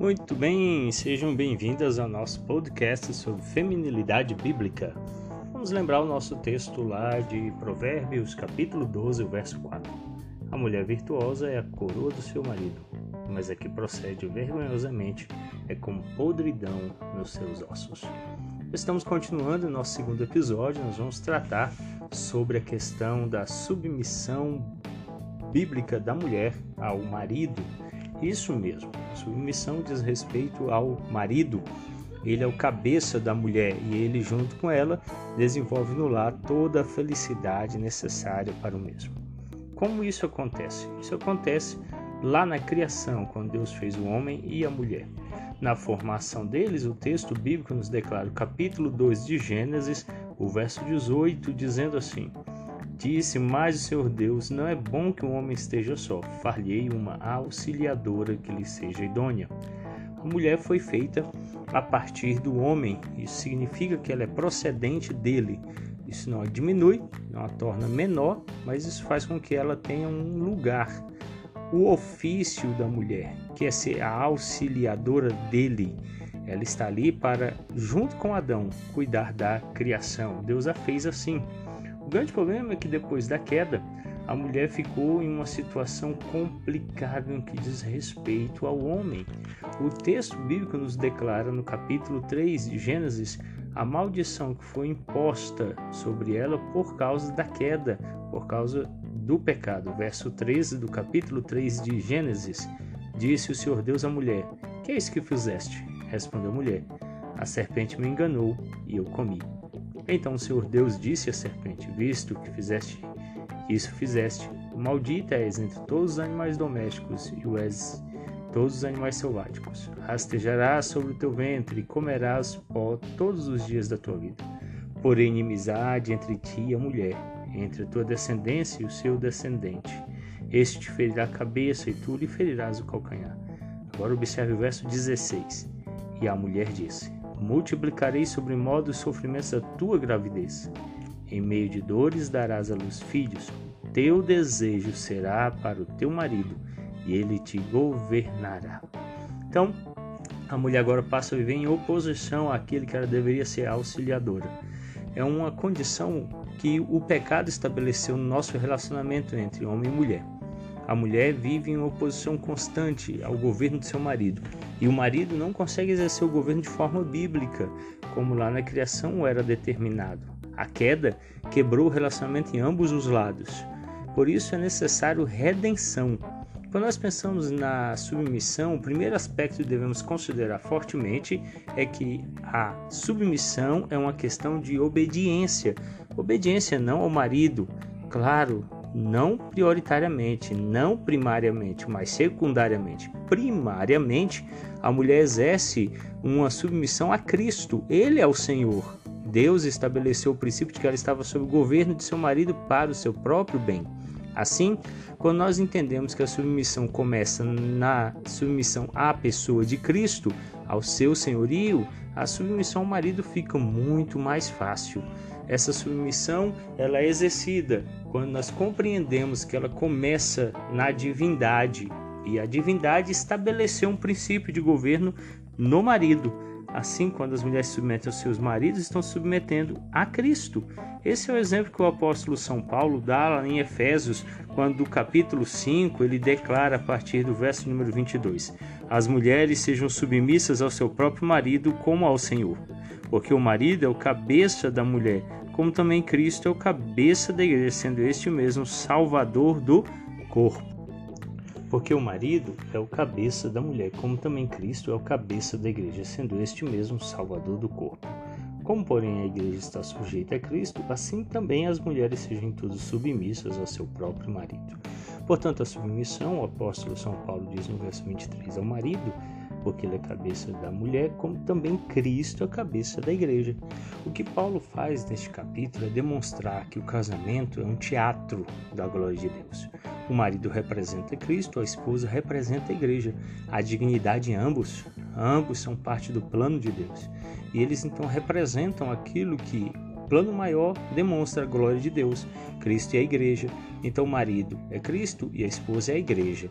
Muito bem, sejam bem-vindas ao nosso podcast sobre feminilidade bíblica. Vamos lembrar o nosso texto lá de Provérbios, capítulo 12, verso 4. A mulher virtuosa é a coroa do seu marido, mas a que procede vergonhosamente é como podridão nos seus ossos. Estamos continuando o nosso segundo episódio, nós vamos tratar sobre a questão da submissão bíblica da mulher ao marido isso mesmo, submissão diz respeito ao marido. Ele é o cabeça da mulher e ele, junto com ela, desenvolve no lar toda a felicidade necessária para o mesmo. Como isso acontece? Isso acontece lá na criação, quando Deus fez o homem e a mulher. Na formação deles, o texto bíblico nos declara, o capítulo 2 de Gênesis, o verso 18, dizendo assim: Disse mais o Senhor Deus: Não é bom que o homem esteja só. Far-lhe uma auxiliadora que lhe seja idônea. A mulher foi feita a partir do homem. Isso significa que ela é procedente dele. Isso não a diminui, não a torna menor, mas isso faz com que ela tenha um lugar. O ofício da mulher, que é ser a auxiliadora dele, ela está ali para, junto com Adão, cuidar da criação. Deus a fez assim. O grande problema é que depois da queda, a mulher ficou em uma situação complicada no que diz respeito ao homem. O texto bíblico nos declara no capítulo 3 de Gênesis a maldição que foi imposta sobre ela por causa da queda, por causa do pecado. Verso 13 do capítulo 3 de Gênesis: Disse o Senhor Deus à mulher: Que é isso que fizeste? Respondeu a mulher: A serpente me enganou e eu comi. Então o Senhor Deus disse à serpente: Visto que fizeste isso fizeste, maldita és entre todos os animais domésticos e o és todos os animais selváticos. Rastejarás sobre o teu ventre e comerás pó todos os dias da tua vida. Porém, inimizade entre ti e a mulher, entre a tua descendência e o seu descendente. Este te ferirá a cabeça e tu lhe ferirás o calcanhar. Agora observe o verso 16. E a mulher disse: multiplicarei sobre modo os sofrimentos da tua gravidez. Em meio de dores darás à luz filhos. Teu desejo será para o teu marido, e ele te governará. Então, a mulher agora passa a viver em oposição àquele que ela deveria ser auxiliadora. É uma condição que o pecado estabeleceu no nosso relacionamento entre homem e mulher. A mulher vive em oposição constante ao governo de seu marido, e o marido não consegue exercer o governo de forma bíblica, como lá na criação era determinado. A queda quebrou o relacionamento em ambos os lados. Por isso é necessário redenção. Quando nós pensamos na submissão, o primeiro aspecto que devemos considerar fortemente é que a submissão é uma questão de obediência. Obediência não ao marido, claro, não prioritariamente, não primariamente, mas secundariamente. Primariamente, a mulher exerce uma submissão a Cristo, ele é o Senhor. Deus estabeleceu o princípio de que ela estava sob o governo de seu marido para o seu próprio bem. Assim, quando nós entendemos que a submissão começa na submissão à pessoa de Cristo, ao seu senhorio, a submissão ao marido fica muito mais fácil. Essa submissão ela é exercida quando nós compreendemos que ela começa na divindade e a divindade estabeleceu um princípio de governo no marido. Assim, quando as mulheres se submetem aos seus maridos, estão submetendo a Cristo. Esse é o exemplo que o apóstolo São Paulo dá lá em Efésios, quando no capítulo 5 ele declara a partir do verso número 22: As mulheres sejam submissas ao seu próprio marido como ao Senhor, porque o marido é o cabeça da mulher, como também Cristo é o cabeça da igreja, sendo este mesmo Salvador do corpo. Porque o marido é o cabeça da mulher, como também Cristo é o cabeça da igreja, sendo este mesmo Salvador do corpo. Como, porém, a igreja está sujeita a Cristo, assim também as mulheres sejam todas submissas ao seu próprio marido. Portanto, a submissão, o apóstolo São Paulo diz no verso 23, ao marido porque ele é cabeça da mulher, como também Cristo é cabeça da igreja. O que Paulo faz neste capítulo é demonstrar que o casamento é um teatro da glória de Deus. O marido representa Cristo, a esposa representa a igreja. A dignidade em ambos, ambos são parte do plano de Deus. E eles então representam aquilo que plano maior demonstra a glória de Deus, Cristo e a igreja. Então, o marido é Cristo e a esposa é a igreja.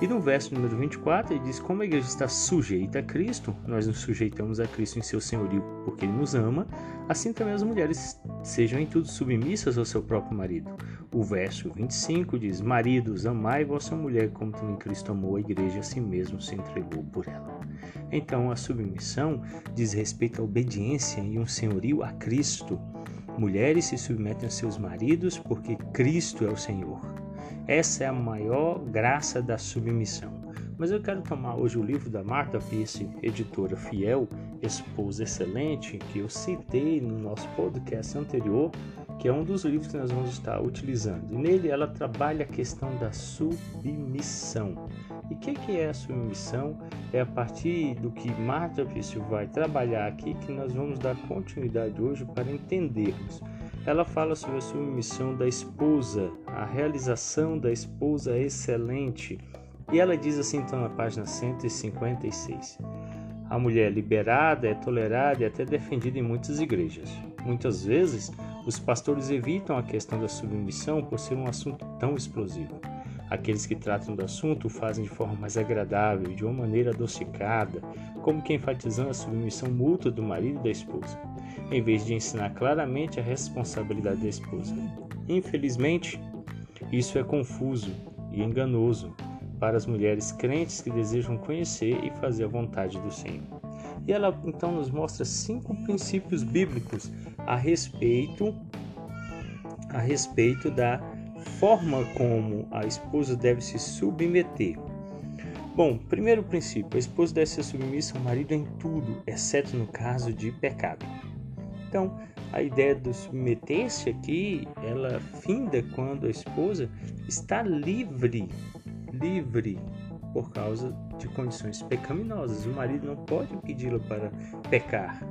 E no verso número 24, ele diz: Como a igreja está sujeita a Cristo, nós nos sujeitamos a Cristo em seu senhorio porque ele nos ama, assim também as mulheres sejam em tudo submissas ao seu próprio marido. O verso 25 diz: Maridos, amai vossa mulher como também Cristo amou a igreja a si mesmo se entregou por ela. Então, a submissão diz respeito à obediência e um senhorio a Cristo. Mulheres se submetem a seus maridos porque Cristo é o Senhor. Essa é a maior graça da submissão. Mas eu quero tomar hoje o livro da Marta Pierce, editora fiel, esposa excelente, que eu citei no nosso podcast anterior, que é um dos livros que nós vamos estar utilizando. E nele ela trabalha a questão da submissão. E o que, que é a submissão? É a partir do que Marta Vício vai trabalhar aqui que nós vamos dar continuidade hoje para entendermos. Ela fala sobre a submissão da esposa, a realização da esposa excelente. E ela diz assim então na página 156. A mulher liberada é tolerada e até defendida em muitas igrejas. Muitas vezes, os pastores evitam a questão da submissão por ser um assunto tão explosivo. Aqueles que tratam do assunto o fazem de forma mais agradável, de uma maneira adocicada, como que enfatizando a submissão mútua do marido e da esposa, em vez de ensinar claramente a responsabilidade da esposa. Infelizmente, isso é confuso e enganoso para as mulheres crentes que desejam conhecer e fazer a vontade do Senhor. E ela então nos mostra cinco princípios bíblicos a respeito a respeito da forma como a esposa deve se submeter. Bom, primeiro princípio: a esposa deve ser submissa ao marido em tudo, exceto no caso de pecado. Então, a ideia do submeter-se aqui, ela finda quando a esposa está livre, livre por causa de condições pecaminosas. O marido não pode pedi-la para pecar.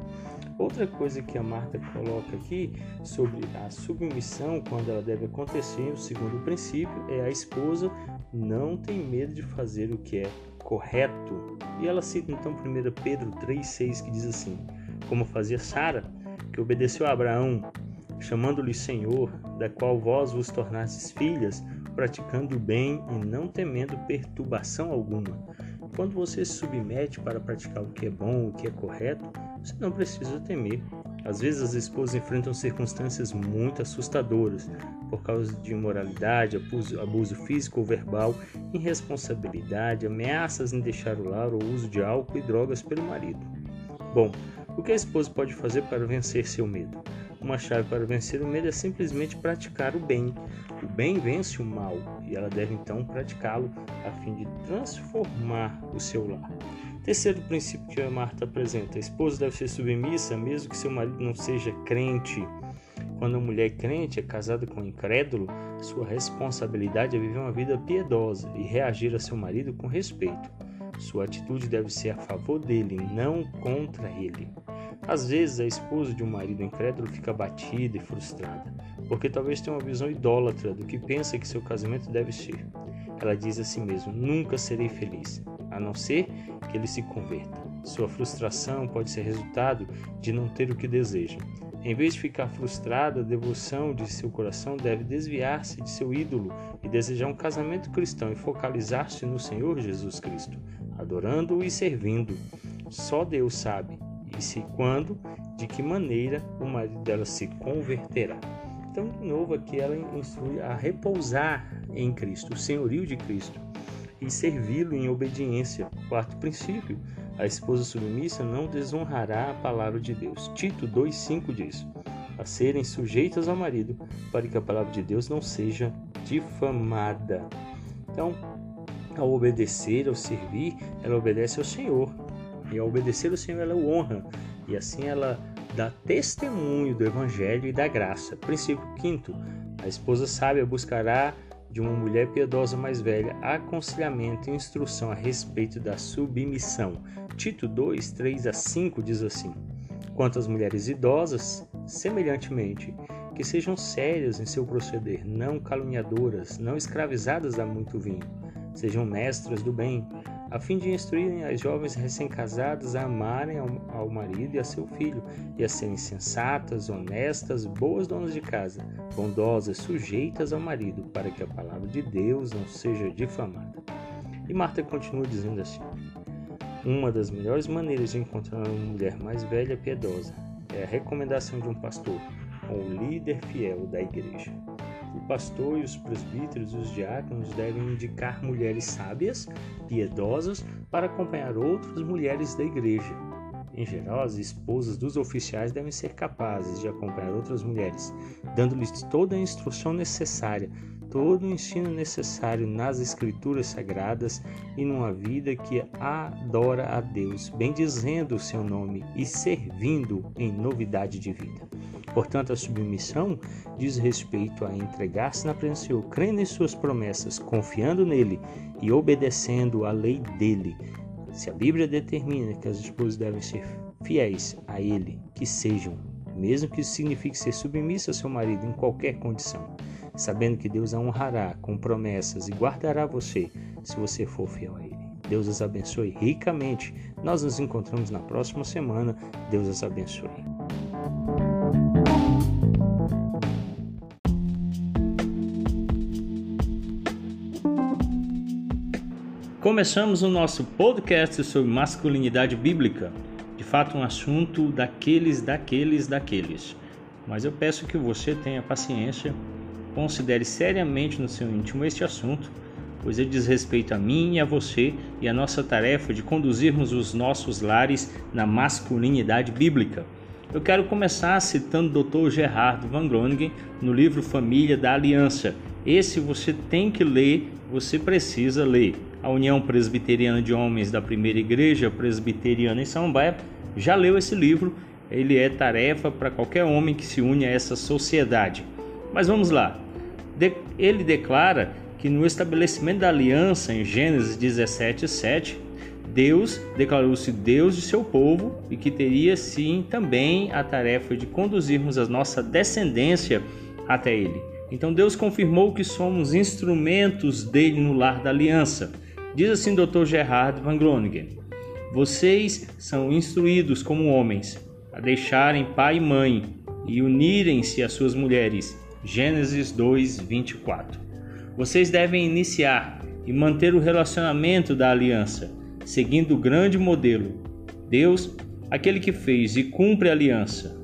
Outra coisa que a Marta coloca aqui sobre a submissão, quando ela deve acontecer, o segundo princípio é a esposa não tem medo de fazer o que é correto. E ela cita então 1 Pedro 3,6 que diz assim: Como fazia Sara, que obedeceu a Abraão, chamando-lhe Senhor, da qual vós vos tornastes filhas, praticando o bem e não temendo perturbação alguma. Quando você se submete para praticar o que é bom, o que é correto, você não precisa temer. Às vezes as esposas enfrentam circunstâncias muito assustadoras por causa de imoralidade, abuso, abuso físico ou verbal, irresponsabilidade, ameaças em deixar o lar ou uso de álcool e drogas pelo marido. Bom, o que a esposa pode fazer para vencer seu medo? Uma chave para vencer o medo é simplesmente praticar o bem. O bem vence o mal e ela deve então praticá-lo a fim de transformar o seu lar. Terceiro princípio que a Marta apresenta: a esposa deve ser submissa, mesmo que seu marido não seja crente. Quando a mulher crente é casada com um incrédulo, sua responsabilidade é viver uma vida piedosa e reagir a seu marido com respeito. Sua atitude deve ser a favor dele, não contra ele. Às vezes, a esposa de um marido incrédulo fica abatida e frustrada, porque talvez tenha uma visão idólatra do que pensa que seu casamento deve ser. Ela diz a si mesma: Nunca serei feliz, a não ser que ele se converta. Sua frustração pode ser resultado de não ter o que deseja. Em vez de ficar frustrada, a devoção de seu coração deve desviar-se de seu ídolo e desejar um casamento cristão e focalizar-se no Senhor Jesus Cristo, adorando-o e servindo. Só Deus sabe e se quando, de que maneira o marido dela se converterá. Então, de novo, aqui ela instrui a repousar em Cristo, o senhorio de Cristo e servi-lo em obediência. Quarto princípio: a esposa submissa não desonrará a palavra de Deus. Tito 2,5 diz: a serem sujeitas ao marido, para que a palavra de Deus não seja difamada. Então, ao obedecer, ao servir, ela obedece ao Senhor. E ao obedecer ao Senhor, ela o honra. E assim ela dá testemunho do Evangelho e da graça. Princípio quinto: a esposa sábia buscará de uma mulher piedosa mais velha, aconselhamento e instrução a respeito da submissão. Tito 2, 3 a 5 diz assim: Quanto às mulheres idosas, semelhantemente, que sejam sérias em seu proceder, não caluniadoras, não escravizadas a muito vinho, Sejam mestras do bem, a fim de instruírem as jovens recém-casadas a amarem ao, marido e a seu filho, e a serem sensatas, honestas, boas donas de casa, bondosas, sujeitas ao marido, para que a palavra de Deus não seja difamada. E Marta continua dizendo assim: Uma das melhores maneiras de encontrar uma mulher mais velha piedosa é a recomendação de um pastor, ou um líder fiel da igreja. O pastor e os presbíteros e os diáconos devem indicar mulheres sábias, piedosas, para acompanhar outras mulheres da igreja. Em geral, as esposas dos oficiais devem ser capazes de acompanhar outras mulheres, dando-lhes toda a instrução necessária, todo o ensino necessário nas Escrituras Sagradas e numa vida que adora a Deus, bendizendo o seu nome e servindo em novidade de vida. Portanto, a submissão diz respeito a entregar-se na presença do Senhor, crendo em suas promessas, confiando nele e obedecendo à lei dele. Se a Bíblia determina que as esposas devem ser fiéis a ele, que sejam, mesmo que isso signifique ser submissa ao seu marido em qualquer condição, sabendo que Deus a honrará com promessas e guardará você se você for fiel a ele. Deus as abençoe ricamente. Nós nos encontramos na próxima semana. Deus as abençoe. Começamos o nosso podcast sobre masculinidade bíblica. De fato, um assunto daqueles, daqueles, daqueles. Mas eu peço que você tenha paciência, considere seriamente no seu íntimo este assunto, pois ele diz respeito a mim e a você e a nossa tarefa de conduzirmos os nossos lares na masculinidade bíblica. Eu quero começar citando o Dr. Gerardo Van Groningen no livro Família da Aliança. Esse você tem que ler, você precisa ler a União Presbiteriana de Homens da Primeira Igreja Presbiteriana em Samambaia, já leu esse livro. Ele é tarefa para qualquer homem que se une a essa sociedade. Mas vamos lá. Ele declara que no estabelecimento da aliança, em Gênesis 17, 7, Deus declarou-se Deus de seu povo e que teria sim também a tarefa de conduzirmos a nossa descendência até Ele. Então Deus confirmou que somos instrumentos dele no lar da aliança. Diz assim Dr. Gerhard van Groningen: Vocês são instruídos como homens a deixarem pai e mãe e unirem-se às suas mulheres. Gênesis 2, 24. Vocês devem iniciar e manter o relacionamento da aliança, seguindo o grande modelo. Deus, aquele que fez e cumpre a aliança.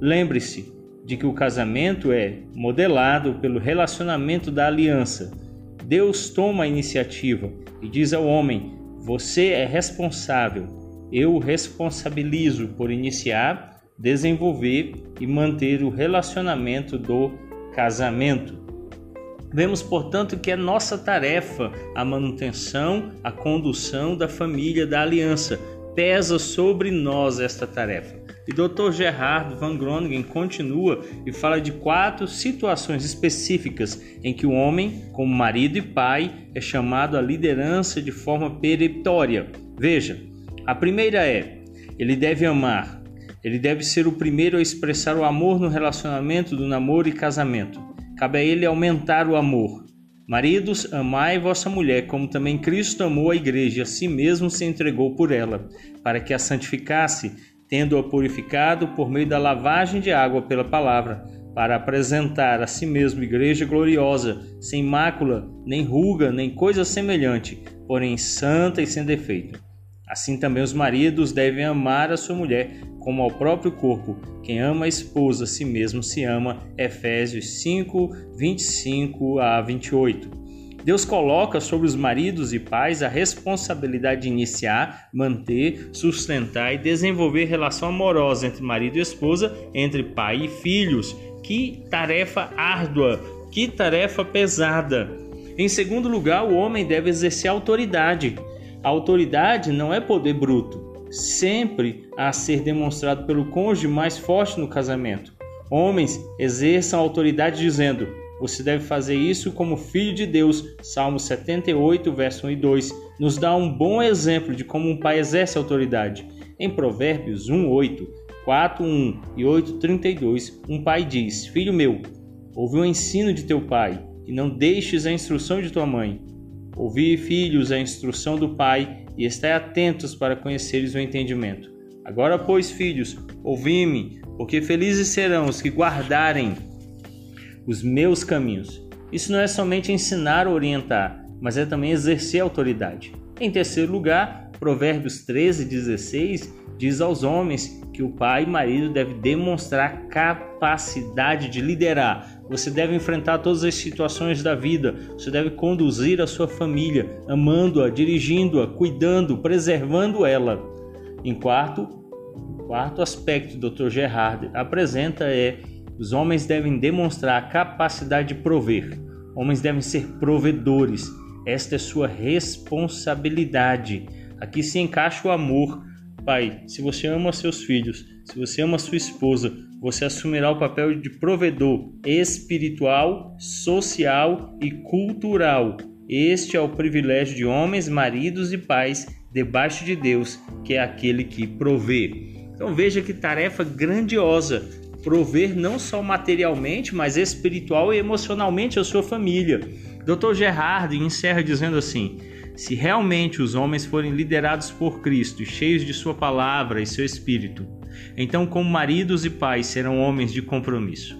Lembre-se de que o casamento é modelado pelo relacionamento da aliança Deus toma a iniciativa e diz ao homem: Você é responsável. Eu o responsabilizo por iniciar, desenvolver e manter o relacionamento do casamento. Vemos, portanto, que é nossa tarefa a manutenção, a condução da família da aliança. Pesa sobre nós esta tarefa. E Dr. Gerhard van Groningen continua e fala de quatro situações específicas em que o homem, como marido e pai, é chamado à liderança de forma peremptória. Veja, a primeira é: ele deve amar. Ele deve ser o primeiro a expressar o amor no relacionamento do namoro e casamento. Cabe a ele aumentar o amor. Maridos, amai vossa mulher, como também Cristo amou a igreja a si mesmo se entregou por ela, para que a santificasse tendo-a purificado por meio da lavagem de água pela palavra, para apresentar a si mesmo igreja gloriosa, sem mácula, nem ruga, nem coisa semelhante, porém santa e sem defeito. Assim também os maridos devem amar a sua mulher como ao próprio corpo. Quem ama a esposa a si mesmo se ama. Efésios 5, 25 a 28. Deus coloca sobre os maridos e pais a responsabilidade de iniciar, manter, sustentar e desenvolver relação amorosa entre marido e esposa, entre pai e filhos. Que tarefa árdua, que tarefa pesada. Em segundo lugar, o homem deve exercer autoridade. A autoridade não é poder bruto, sempre a ser demonstrado pelo cônjuge mais forte no casamento. Homens exerçam autoridade dizendo: você deve fazer isso como filho de Deus. Salmo 78, verso 1 e 2 nos dá um bom exemplo de como um pai exerce autoridade. Em Provérbios 1, 8, 4, 1 e 8, 32, um pai diz: Filho meu, ouve o ensino de teu pai e não deixes a instrução de tua mãe. Ouvi, filhos, a instrução do Pai, e estai atentos para conheceres o entendimento. Agora, pois, filhos, ouvi-me, porque felizes serão os que guardarem os meus caminhos. Isso não é somente ensinar ou orientar, mas é também exercer autoridade. Em terceiro lugar, Provérbios 13, 16 diz aos homens que o pai e marido deve demonstrar capacidade de liderar. Você deve enfrentar todas as situações da vida. Você deve conduzir a sua família, amando-a, dirigindo-a, cuidando, preservando ela. Em quarto, quarto aspecto Dr. Gerhard apresenta é os homens devem demonstrar a capacidade de prover. Homens devem ser provedores. Esta é sua responsabilidade. Aqui se encaixa o amor. Pai, se você ama seus filhos, se você ama sua esposa, você assumirá o papel de provedor espiritual, social e cultural. Este é o privilégio de homens, maridos e pais debaixo de Deus, que é aquele que provê. Então veja que tarefa grandiosa prover não só materialmente, mas espiritual e emocionalmente a sua família. Dr. Gerhard encerra dizendo assim: se realmente os homens forem liderados por Cristo, cheios de Sua palavra e seu espírito, então, como maridos e pais, serão homens de compromisso.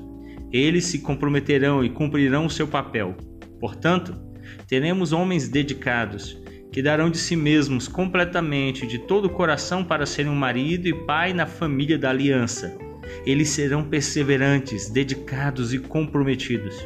Eles se comprometerão e cumprirão o seu papel. Portanto, teremos homens dedicados, que darão de si mesmos completamente, de todo o coração, para serem um marido e pai na família da aliança. Eles serão perseverantes, dedicados e comprometidos.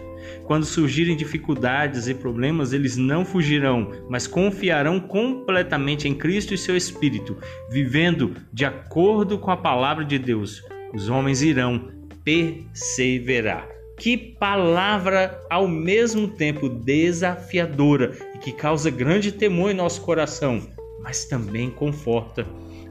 Quando surgirem dificuldades e problemas, eles não fugirão, mas confiarão completamente em Cristo e seu Espírito, vivendo de acordo com a palavra de Deus. Os homens irão perseverar. Que palavra ao mesmo tempo desafiadora e que causa grande temor em nosso coração, mas também conforta.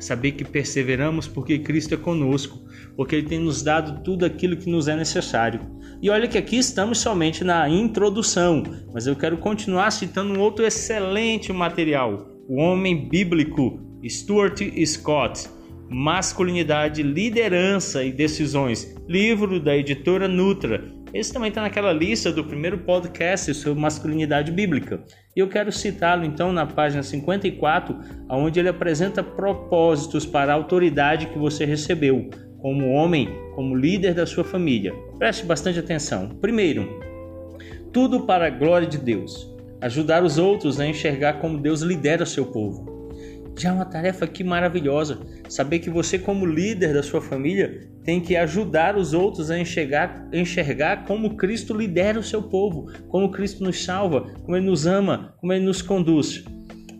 Saber que perseveramos porque Cristo é conosco, porque Ele tem nos dado tudo aquilo que nos é necessário. E olha que aqui estamos somente na introdução, mas eu quero continuar citando um outro excelente material, o Homem Bíblico, Stuart Scott, Masculinidade, Liderança e Decisões, livro da editora Nutra. Esse também está naquela lista do primeiro podcast sobre masculinidade bíblica. E eu quero citá-lo então na página 54, onde ele apresenta propósitos para a autoridade que você recebeu, como homem, como líder da sua família. Preste bastante atenção. Primeiro, tudo para a glória de Deus. Ajudar os outros a enxergar como Deus lidera o seu povo. Já é uma tarefa aqui maravilhosa. Saber que você, como líder da sua família, tem que ajudar os outros a enxergar, enxergar como Cristo lidera o seu povo, como Cristo nos salva, como Ele nos ama, como Ele nos conduz.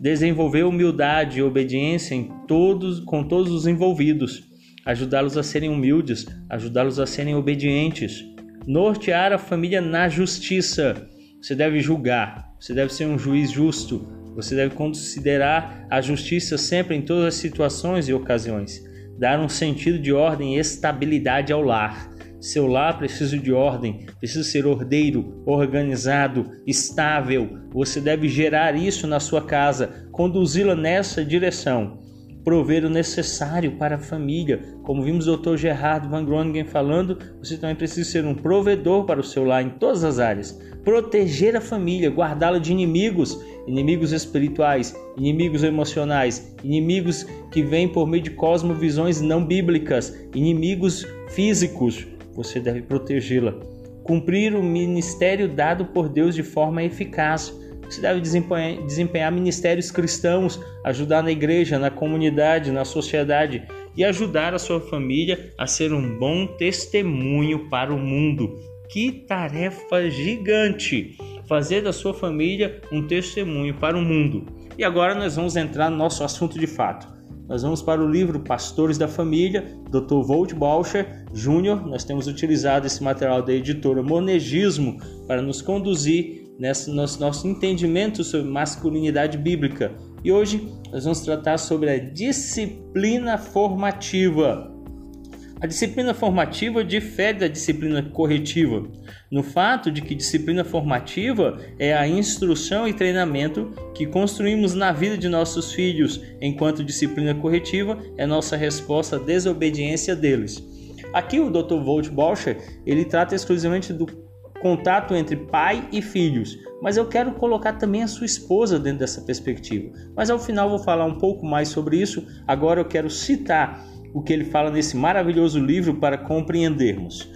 Desenvolver humildade e obediência em todos, com todos os envolvidos. Ajudá-los a serem humildes, ajudá-los a serem obedientes. Nortear a família na justiça. Você deve julgar, você deve ser um juiz justo, você deve considerar a justiça sempre em todas as situações e ocasiões, dar um sentido de ordem e estabilidade ao lar. Seu lar precisa de ordem, precisa ser ordeiro, organizado, estável. Você deve gerar isso na sua casa, conduzi-la nessa direção prover o necessário para a família. Como vimos o Dr. Gerhard Van Groningen falando, você também precisa ser um provedor para o seu lar em todas as áreas. Proteger a família, guardá-la de inimigos, inimigos espirituais, inimigos emocionais, inimigos que vêm por meio de cosmovisões não bíblicas, inimigos físicos. Você deve protegê-la. Cumprir o ministério dado por Deus de forma eficaz você deve desempenhar, desempenhar ministérios cristãos, ajudar na igreja, na comunidade, na sociedade e ajudar a sua família a ser um bom testemunho para o mundo. Que tarefa gigante! Fazer da sua família um testemunho para o mundo. E agora nós vamos entrar no nosso assunto de fato. Nós vamos para o livro Pastores da Família, Dr. Volt Bauscher Jr. Nós temos utilizado esse material da editora Monegismo para nos conduzir nesse nosso, nosso entendimento sobre masculinidade bíblica. E hoje nós vamos tratar sobre a disciplina formativa. A disciplina formativa difere da disciplina corretiva, no fato de que disciplina formativa é a instrução e treinamento que construímos na vida de nossos filhos, enquanto disciplina corretiva é nossa resposta à desobediência deles. Aqui o Dr. Volt Bauscher, ele trata exclusivamente do contato entre pai e filhos, mas eu quero colocar também a sua esposa dentro dessa perspectiva. Mas ao final vou falar um pouco mais sobre isso. Agora eu quero citar o que ele fala nesse maravilhoso livro para compreendermos.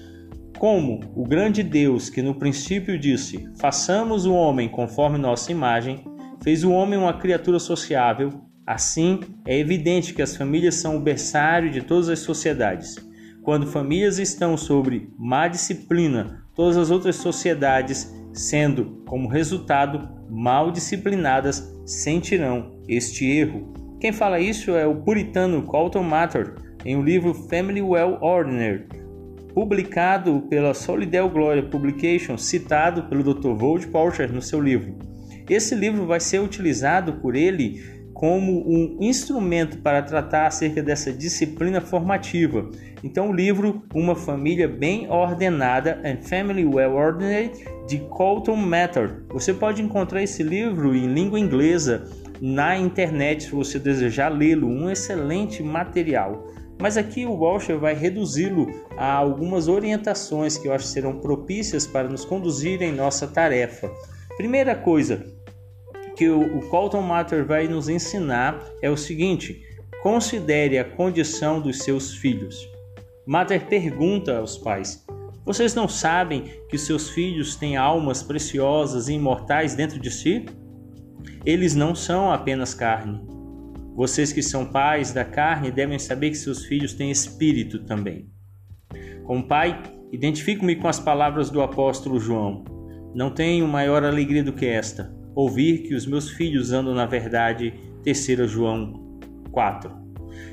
Como o grande Deus que no princípio disse: façamos o homem conforme nossa imagem, fez o homem uma criatura sociável, assim é evidente que as famílias são o berçário de todas as sociedades. Quando famílias estão sobre má disciplina, todas as outras sociedades, sendo como resultado mal disciplinadas, sentirão este erro. Quem fala isso é o puritano Colton Mather, em o um livro Family Well Ordinary, publicado pela Solidel Gloria Publications, citado pelo Dr. Vold Porcher no seu livro. Esse livro vai ser utilizado por ele como um instrumento para tratar acerca dessa disciplina formativa. Então, o livro Uma Família Bem Ordenada and Family Well Ordered de Colton Mather. Você pode encontrar esse livro em língua inglesa na internet se você desejar lê-lo, um excelente material. Mas aqui o Walsh vai reduzi-lo a algumas orientações que eu acho serão propícias para nos conduzir em nossa tarefa. Primeira coisa que o, Colton Matter vai nos ensinar é o seguinte: considere a condição dos seus filhos. Matter pergunta aos pais: Vocês não sabem que seus filhos têm almas preciosas e imortais dentro de si? Eles não são apenas carne vocês que são pais da carne devem saber que seus filhos têm espírito também. Como pai, identifico-me com as palavras do apóstolo João. Não tenho maior alegria do que esta, ouvir que os meus filhos andam na verdade. 3 João 4.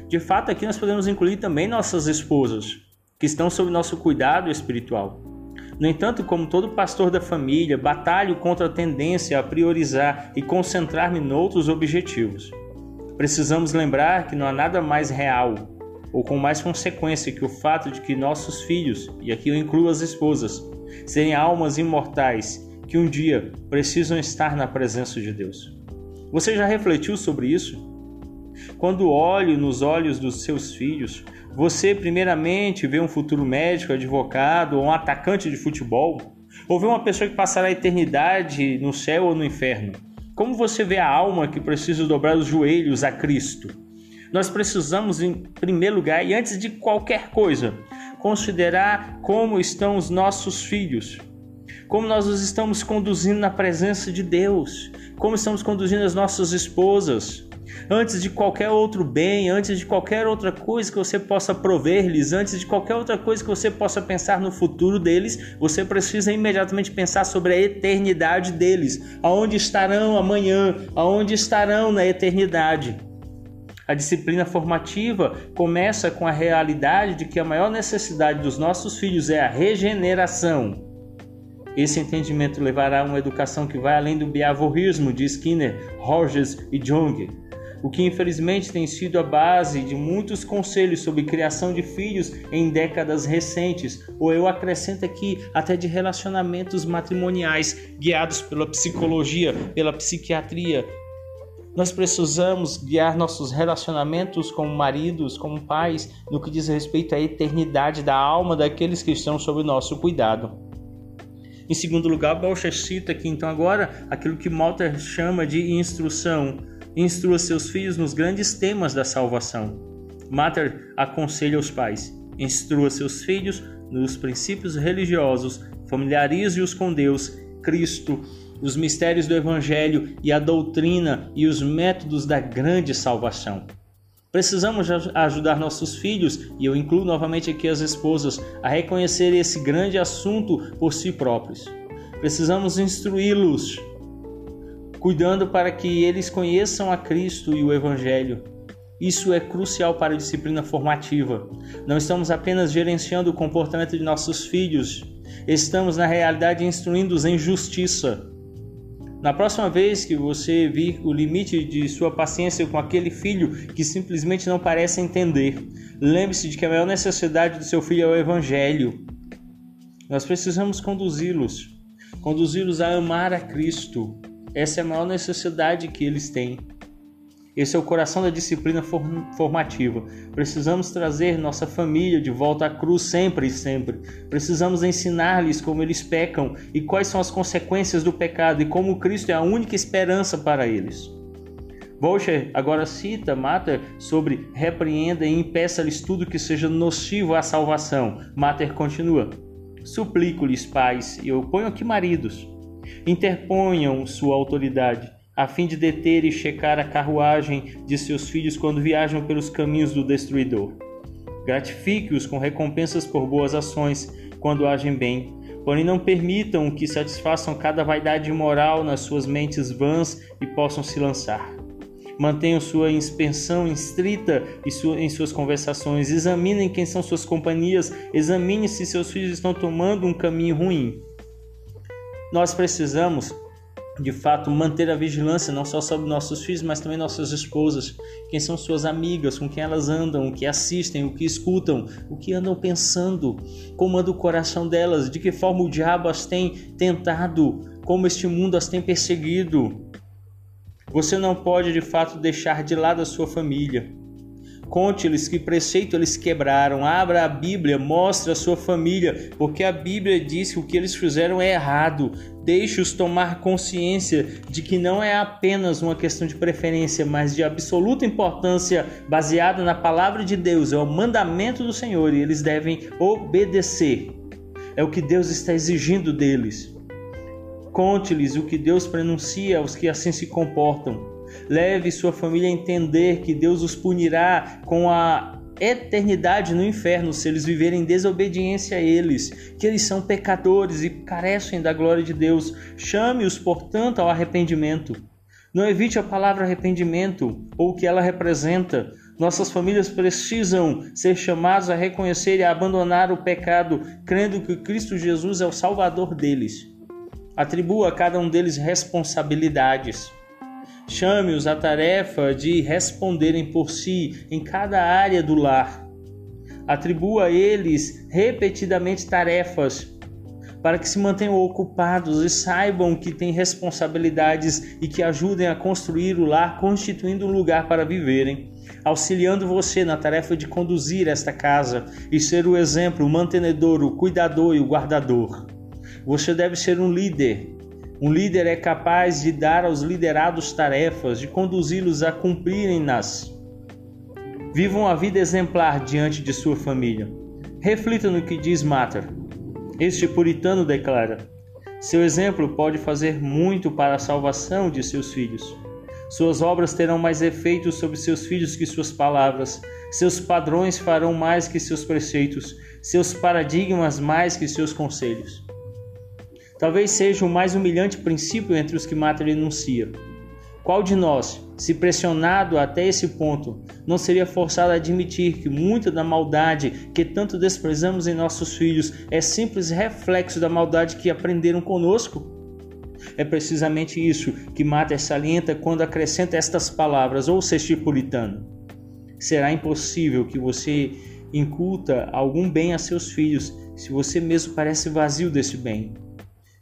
De fato, aqui nós podemos incluir também nossas esposas, que estão sob nosso cuidado espiritual. No entanto, como todo pastor da família, batalho contra a tendência a priorizar e concentrar-me em outros objetivos. Precisamos lembrar que não há nada mais real ou com mais consequência que o fato de que nossos filhos, e aqui eu incluo as esposas, serem almas imortais que um dia precisam estar na presença de Deus. Você já refletiu sobre isso? Quando olho nos olhos dos seus filhos, você primeiramente vê um futuro médico, advogado ou um atacante de futebol? Ou vê uma pessoa que passará a eternidade no céu ou no inferno? Como você vê a alma que precisa dobrar os joelhos a Cristo? Nós precisamos, em primeiro lugar, e antes de qualquer coisa, considerar como estão os nossos filhos, como nós os estamos conduzindo na presença de Deus, como estamos conduzindo as nossas esposas, antes de qualquer outro bem, antes de qualquer outra coisa que você possa prover-lhes, antes de qualquer outra coisa que você possa pensar no futuro deles, você precisa imediatamente pensar sobre a eternidade deles, aonde estarão amanhã, aonde estarão na eternidade. A disciplina formativa começa com a realidade de que a maior necessidade dos nossos filhos é a regeneração. Esse entendimento levará a uma educação que vai além do behaviorismo de Skinner, Rogers e Jung o que infelizmente tem sido a base de muitos conselhos sobre criação de filhos em décadas recentes, ou eu acrescento aqui até de relacionamentos matrimoniais guiados pela psicologia, pela psiquiatria. Nós precisamos guiar nossos relacionamentos como maridos, como pais, no que diz respeito à eternidade da alma daqueles que estão sob nosso cuidado. Em segundo lugar, Balcha cita aqui então agora aquilo que Malter chama de instrução instrua seus filhos nos grandes temas da salvação. Mater aconselha os pais: instrua seus filhos nos princípios religiosos, familiarize-os com Deus, Cristo, os mistérios do Evangelho e a doutrina e os métodos da grande salvação. Precisamos ajudar nossos filhos, e eu incluo novamente aqui as esposas, a reconhecer esse grande assunto por si próprios. Precisamos instruí-los cuidando para que eles conheçam a Cristo e o Evangelho. Isso é crucial para a disciplina formativa. Não estamos apenas gerenciando o comportamento de nossos filhos, estamos na realidade instruindo-os em justiça. Na próxima vez que você vir o limite de sua paciência com aquele filho que simplesmente não parece entender, lembre-se de que a maior necessidade do seu filho é o Evangelho. Nós precisamos conduzi-los, conduzi-los a amar a Cristo, essa é a maior necessidade que eles têm. Esse é o coração da disciplina formativa. Precisamos trazer nossa família de volta à cruz sempre e sempre. Precisamos ensinar-lhes como eles pecam e quais são as consequências do pecado e como Cristo é a única esperança para eles. Bolcher agora cita Mater sobre repreenda e impeça-lhes tudo que seja nocivo à salvação. Mater continua: Suplico-lhes, pais, e eu ponho aqui maridos, interponham sua autoridade, a fim de deter e checar a carruagem de seus filhos quando viajam pelos caminhos do destruidor. Gratifique-os com recompensas por boas ações quando agem bem, porém não permitam que satisfaçam cada vaidade moral nas suas mentes vãs e possam se lançar. Mantenham sua inspeção estrita em suas conversações. Examinem quem são suas companhias. Examine se seus filhos estão tomando um caminho ruim. Nós precisamos de fato manter a vigilância não só sobre nossos filhos, mas também nossas esposas, quem são suas amigas, com quem elas andam, o que assistem, o que escutam, o que andam pensando, como anda o coração delas, de que forma o diabo as tem tentado, como este mundo as tem perseguido. Você não pode de fato deixar de lado a sua família. Conte-lhes que preceito eles quebraram. Abra a Bíblia, mostre a sua família, porque a Bíblia diz que o que eles fizeram é errado. Deixe-os tomar consciência de que não é apenas uma questão de preferência, mas de absoluta importância baseada na palavra de Deus, é o mandamento do Senhor e eles devem obedecer. É o que Deus está exigindo deles. Conte-lhes o que Deus pronuncia aos que assim se comportam. Leve sua família a entender que Deus os punirá com a eternidade no inferno se eles viverem em desobediência a eles, que eles são pecadores e carecem da glória de Deus. Chame-os, portanto, ao arrependimento. Não evite a palavra arrependimento ou o que ela representa. Nossas famílias precisam ser chamadas a reconhecer e a abandonar o pecado, crendo que Cristo Jesus é o Salvador deles. Atribua a cada um deles responsabilidades. Chame-os à tarefa de responderem por si em cada área do lar. Atribua a eles repetidamente tarefas para que se mantenham ocupados e saibam que têm responsabilidades e que ajudem a construir o lar, constituindo um lugar para viverem, auxiliando você na tarefa de conduzir esta casa e ser o exemplo, o mantenedor, o cuidador e o guardador. Você deve ser um líder. Um líder é capaz de dar aos liderados tarefas, de conduzi-los a cumprirem-nas. Viva uma vida exemplar diante de sua família. Reflita no que diz Mater. Este puritano declara: Seu exemplo pode fazer muito para a salvação de seus filhos. Suas obras terão mais efeito sobre seus filhos que suas palavras. Seus padrões farão mais que seus preceitos, seus paradigmas mais que seus conselhos. Talvez seja o mais humilhante princípio entre os que Mater enuncia. Qual de nós, se pressionado até esse ponto, não seria forçado a admitir que muita da maldade que tanto desprezamos em nossos filhos é simples reflexo da maldade que aprenderam conosco? É precisamente isso que Mater salienta quando acrescenta estas palavras, ou seja, puritano. Será impossível que você inculta algum bem a seus filhos se você mesmo parece vazio desse bem.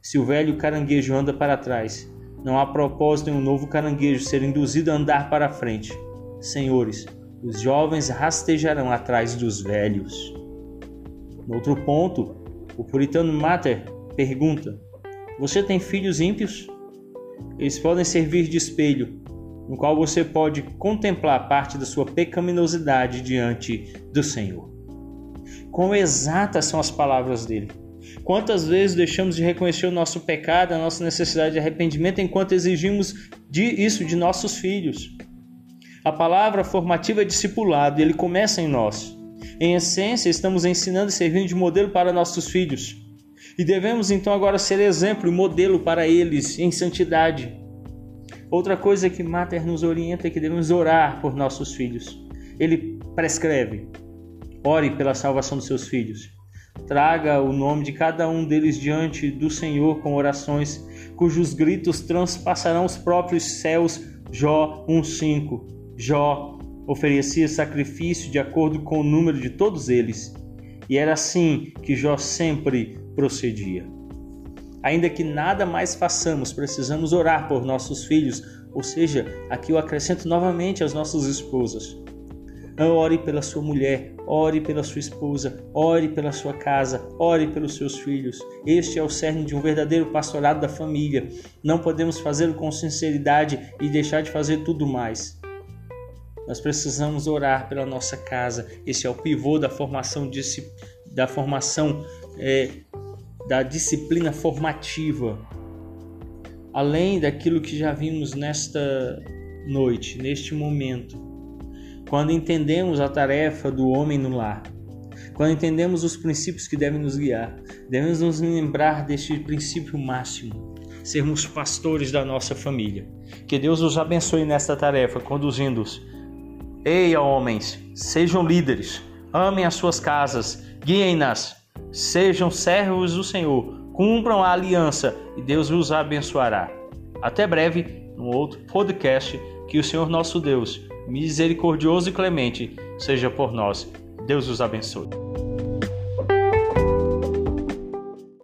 Se o velho caranguejo anda para trás, não há propósito em um novo caranguejo ser induzido a andar para frente. Senhores, os jovens rastejarão atrás dos velhos. No outro ponto, o puritano Mater pergunta: Você tem filhos ímpios? Eles podem servir de espelho, no qual você pode contemplar parte da sua pecaminosidade diante do Senhor. Quão exatas são as palavras dele! Quantas vezes deixamos de reconhecer o nosso pecado, a nossa necessidade de arrependimento, enquanto exigimos de isso de nossos filhos? A palavra formativa é discipulado ele começa em nós. Em essência, estamos ensinando e servindo de modelo para nossos filhos. E devemos então agora ser exemplo e modelo para eles em santidade. Outra coisa que Mater nos orienta é que devemos orar por nossos filhos. Ele prescreve: ore pela salvação dos seus filhos. Traga o nome de cada um deles diante do Senhor com orações, cujos gritos transpassarão os próprios céus. Jó 1:5. Jó oferecia sacrifício de acordo com o número de todos eles, e era assim que Jó sempre procedia. Ainda que nada mais façamos, precisamos orar por nossos filhos, Ou seja, aqui eu acrescento novamente as nossas esposas. Ore pela sua mulher, ore pela sua esposa, ore pela sua casa, ore pelos seus filhos. Este é o cerne de um verdadeiro pastorado da família. Não podemos fazê-lo com sinceridade e deixar de fazer tudo mais. Nós precisamos orar pela nossa casa. Esse é o pivô da formação, da formação é, da disciplina formativa além daquilo que já vimos nesta noite, neste momento, quando entendemos a tarefa do homem no lar, quando entendemos os princípios que devem nos guiar, devemos nos lembrar deste princípio máximo, sermos pastores da nossa família. Que Deus os abençoe nesta tarefa, conduzindo-os. Ei, homens, sejam líderes, amem as suas casas, guiem-nas, sejam servos do Senhor, Cumpram a aliança e Deus os abençoará. Até breve, no outro podcast. Que o Senhor nosso Deus, misericordioso e clemente, seja por nós. Deus os abençoe.